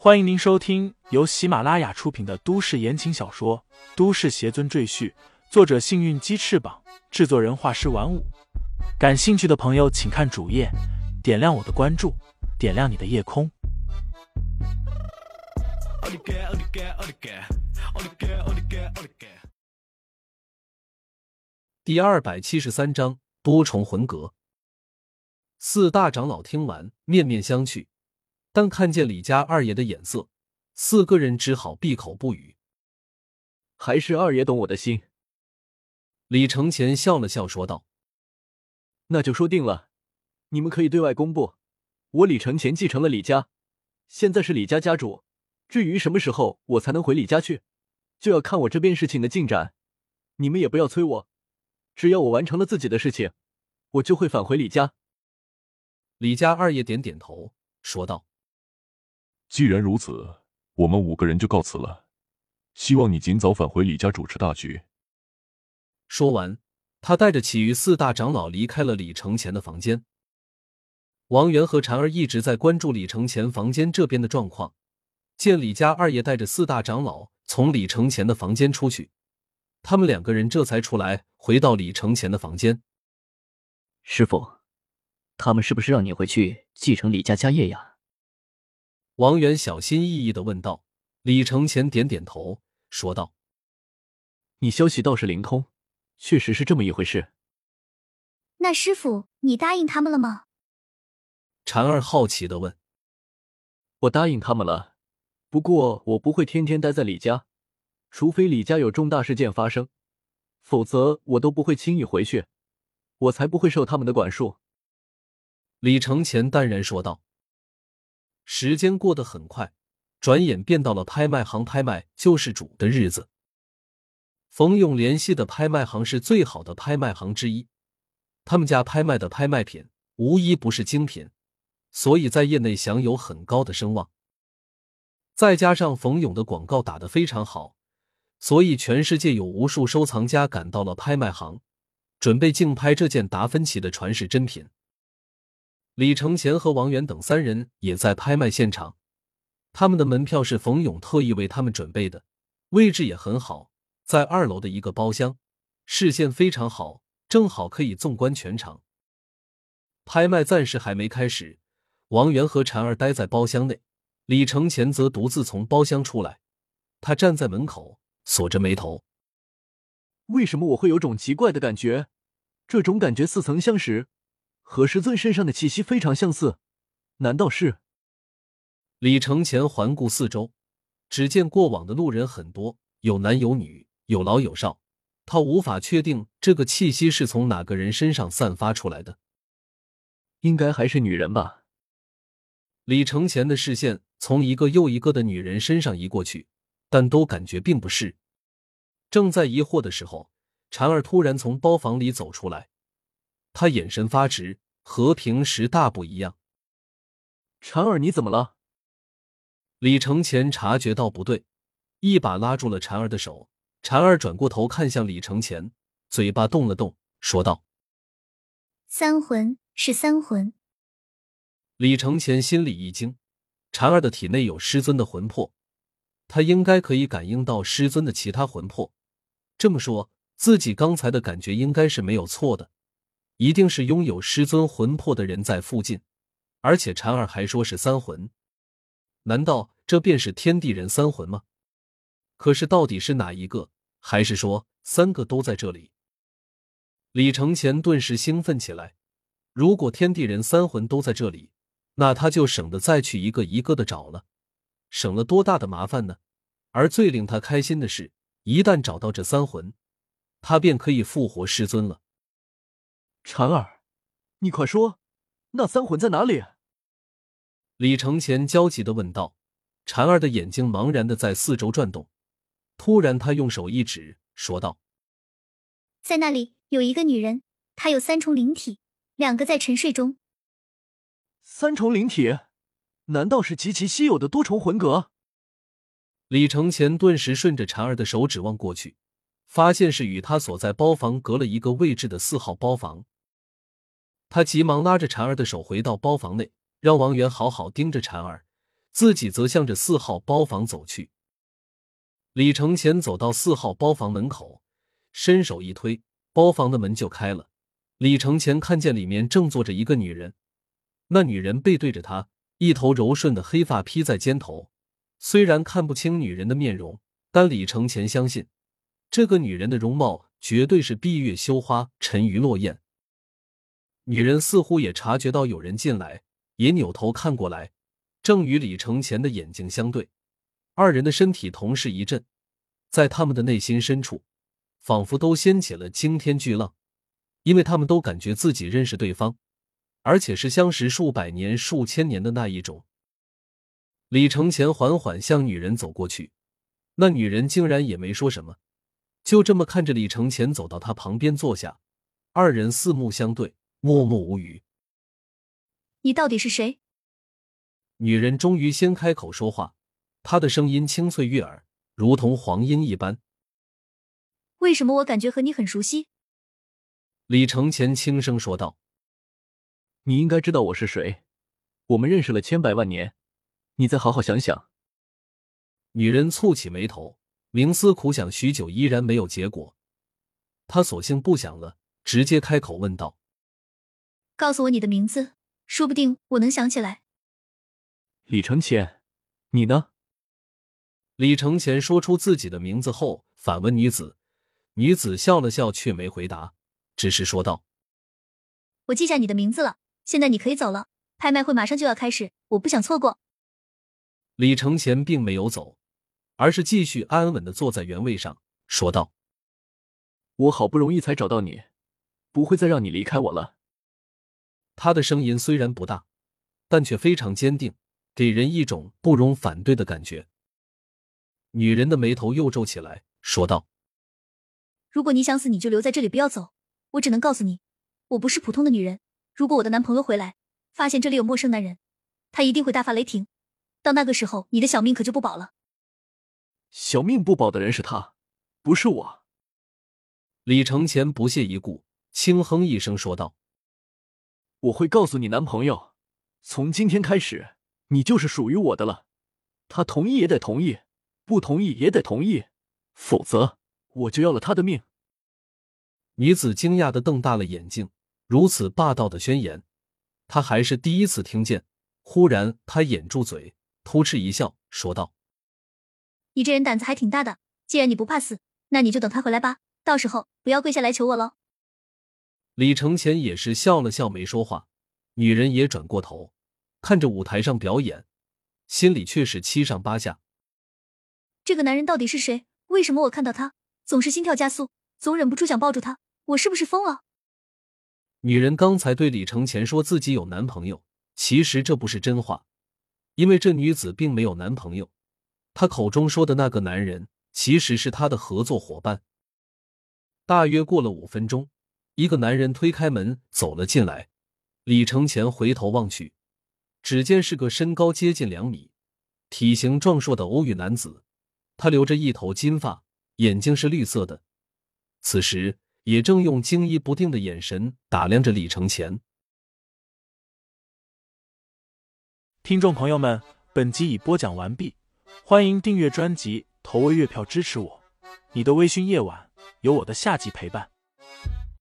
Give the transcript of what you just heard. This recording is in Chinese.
欢迎您收听由喜马拉雅出品的都市言情小说《都市邪尊赘婿》，作者：幸运鸡翅膀，制作人：画师玩五。感兴趣的朋友，请看主页，点亮我的关注，点亮你的夜空。第二百七十三章多重魂格。四大长老听完，面面相觑。但看见李家二爷的眼色，四个人只好闭口不语。还是二爷懂我的心。李承前笑了笑，说道：“那就说定了，你们可以对外公布，我李承前继承了李家，现在是李家家主。至于什么时候我才能回李家去，就要看我这边事情的进展。你们也不要催我，只要我完成了自己的事情，我就会返回李家。”李家二爷点点头，说道。既然如此，我们五个人就告辞了。希望你尽早返回李家主持大局。说完，他带着其余四大长老离开了李承前的房间。王源和婵儿一直在关注李承前房间这边的状况。见李家二爷带着四大长老从李承前的房间出去，他们两个人这才出来，回到李承前的房间。师傅，他们是不是让你回去继承李家家业呀？王源小心翼翼的问道：“李承前点点头，说道：‘你消息倒是灵通，确实是这么一回事。’那师傅，你答应他们了吗？”婵儿好奇的问。“我答应他们了，不过我不会天天待在李家，除非李家有重大事件发生，否则我都不会轻易回去。我才不会受他们的管束。”李承前淡然说道。时间过得很快，转眼便到了拍卖行拍卖救世主的日子。冯勇联系的拍卖行是最好的拍卖行之一，他们家拍卖的拍卖品无一不是精品，所以在业内享有很高的声望。再加上冯勇的广告打得非常好，所以全世界有无数收藏家赶到了拍卖行，准备竞拍这件达芬奇的传世珍品。李承前和王源等三人也在拍卖现场，他们的门票是冯勇特意为他们准备的，位置也很好，在二楼的一个包厢，视线非常好，正好可以纵观全场。拍卖暂时还没开始，王源和婵儿待在包厢内，李承前则独自从包厢出来，他站在门口，锁着眉头。为什么我会有种奇怪的感觉？这种感觉似曾相识。和师尊身上的气息非常相似，难道是？李承前环顾四周，只见过往的路人很多，有男有女，有老有少。他无法确定这个气息是从哪个人身上散发出来的，应该还是女人吧。李承前的视线从一个又一个的女人身上移过去，但都感觉并不是。正在疑惑的时候，婵儿突然从包房里走出来。他眼神发直，和平时大不一样。婵儿，你怎么了？李承前察觉到不对，一把拉住了婵儿的手。婵儿转过头看向李承前，嘴巴动了动，说道：“三魂是三魂。”李承前心里一惊，婵儿的体内有师尊的魂魄，他应该可以感应到师尊的其他魂魄。这么说，自己刚才的感觉应该是没有错的。一定是拥有师尊魂魄的人在附近，而且禅儿还说是三魂，难道这便是天地人三魂吗？可是到底是哪一个？还是说三个都在这里？李承前顿时兴奋起来。如果天地人三魂都在这里，那他就省得再去一个一个的找了，省了多大的麻烦呢？而最令他开心的是，一旦找到这三魂，他便可以复活师尊了。婵儿，你快说，那三魂在哪里？李承前焦急的问道。婵儿的眼睛茫然的在四周转动，突然，他用手一指，说道：“在那里有一个女人，她有三重灵体，两个在沉睡中。三重灵体，难道是极其稀有的多重魂格？”李承前顿时顺着婵儿的手指望过去。发现是与他所在包房隔了一个位置的四号包房，他急忙拉着婵儿的手回到包房内，让王源好好盯着婵儿，自己则向着四号包房走去。李承前走到四号包房门口，伸手一推，包房的门就开了。李承前看见里面正坐着一个女人，那女人背对着他，一头柔顺的黑发披在肩头。虽然看不清女人的面容，但李承前相信，这个女人的容貌绝对是闭月羞花，沉鱼落雁。女人似乎也察觉到有人进来，也扭头看过来。正与李承前的眼睛相对，二人的身体同时一震，在他们的内心深处，仿佛都掀起了惊天巨浪，因为他们都感觉自己认识对方，而且是相识数百年、数千年的那一种。李承前缓缓向女人走过去，那女人竟然也没说什么，就这么看着李承前走到他旁边坐下，二人四目相对，默默无语。你到底是谁？女人终于先开口说话，她的声音清脆悦耳，如同黄莺一般。为什么我感觉和你很熟悉？李承前轻声说道：“你应该知道我是谁，我们认识了千百万年，你再好好想想。”女人蹙起眉头，冥思苦想许久，依然没有结果。她索性不想了，直接开口问道：“告诉我你的名字，说不定我能想起来。”李承前，你呢？李承前说出自己的名字后，反问女子。女子笑了笑，却没回答，只是说道：“我记下你的名字了，现在你可以走了。拍卖会马上就要开始，我不想错过。”李承前并没有走，而是继续安稳的坐在原位上，说道：“我好不容易才找到你，不会再让你离开我了。”他的声音虽然不大，但却非常坚定。给人一种不容反对的感觉。女人的眉头又皱起来，说道：“如果你想死，你就留在这里，不要走。我只能告诉你，我不是普通的女人。如果我的男朋友回来，发现这里有陌生男人，他一定会大发雷霆。到那个时候，你的小命可就不保了。小命不保的人是他，不是我。”李承前不屑一顾，轻哼一声说道：“我会告诉你男朋友，从今天开始。”你就是属于我的了，他同意也得同意，不同意也得同意，否则我就要了他的命。女子惊讶的瞪大了眼睛，如此霸道的宣言，她还是第一次听见。忽然，她掩住嘴，扑哧一笑，说道：“你这人胆子还挺大的，既然你不怕死，那你就等他回来吧，到时候不要跪下来求我喽。”李承前也是笑了笑，没说话。女人也转过头。看着舞台上表演，心里却是七上八下。这个男人到底是谁？为什么我看到他总是心跳加速，总忍不住想抱住他？我是不是疯了？女人刚才对李承前说自己有男朋友，其实这不是真话，因为这女子并没有男朋友。她口中说的那个男人，其实是她的合作伙伴。大约过了五分钟，一个男人推开门走了进来。李承前回头望去。只见是个身高接近两米、体型壮硕的欧语男子，他留着一头金发，眼睛是绿色的，此时也正用惊疑不定的眼神打量着李承前。听众朋友们，本集已播讲完毕，欢迎订阅专辑，投喂月票支持我。你的微醺夜晚，有我的下集陪伴。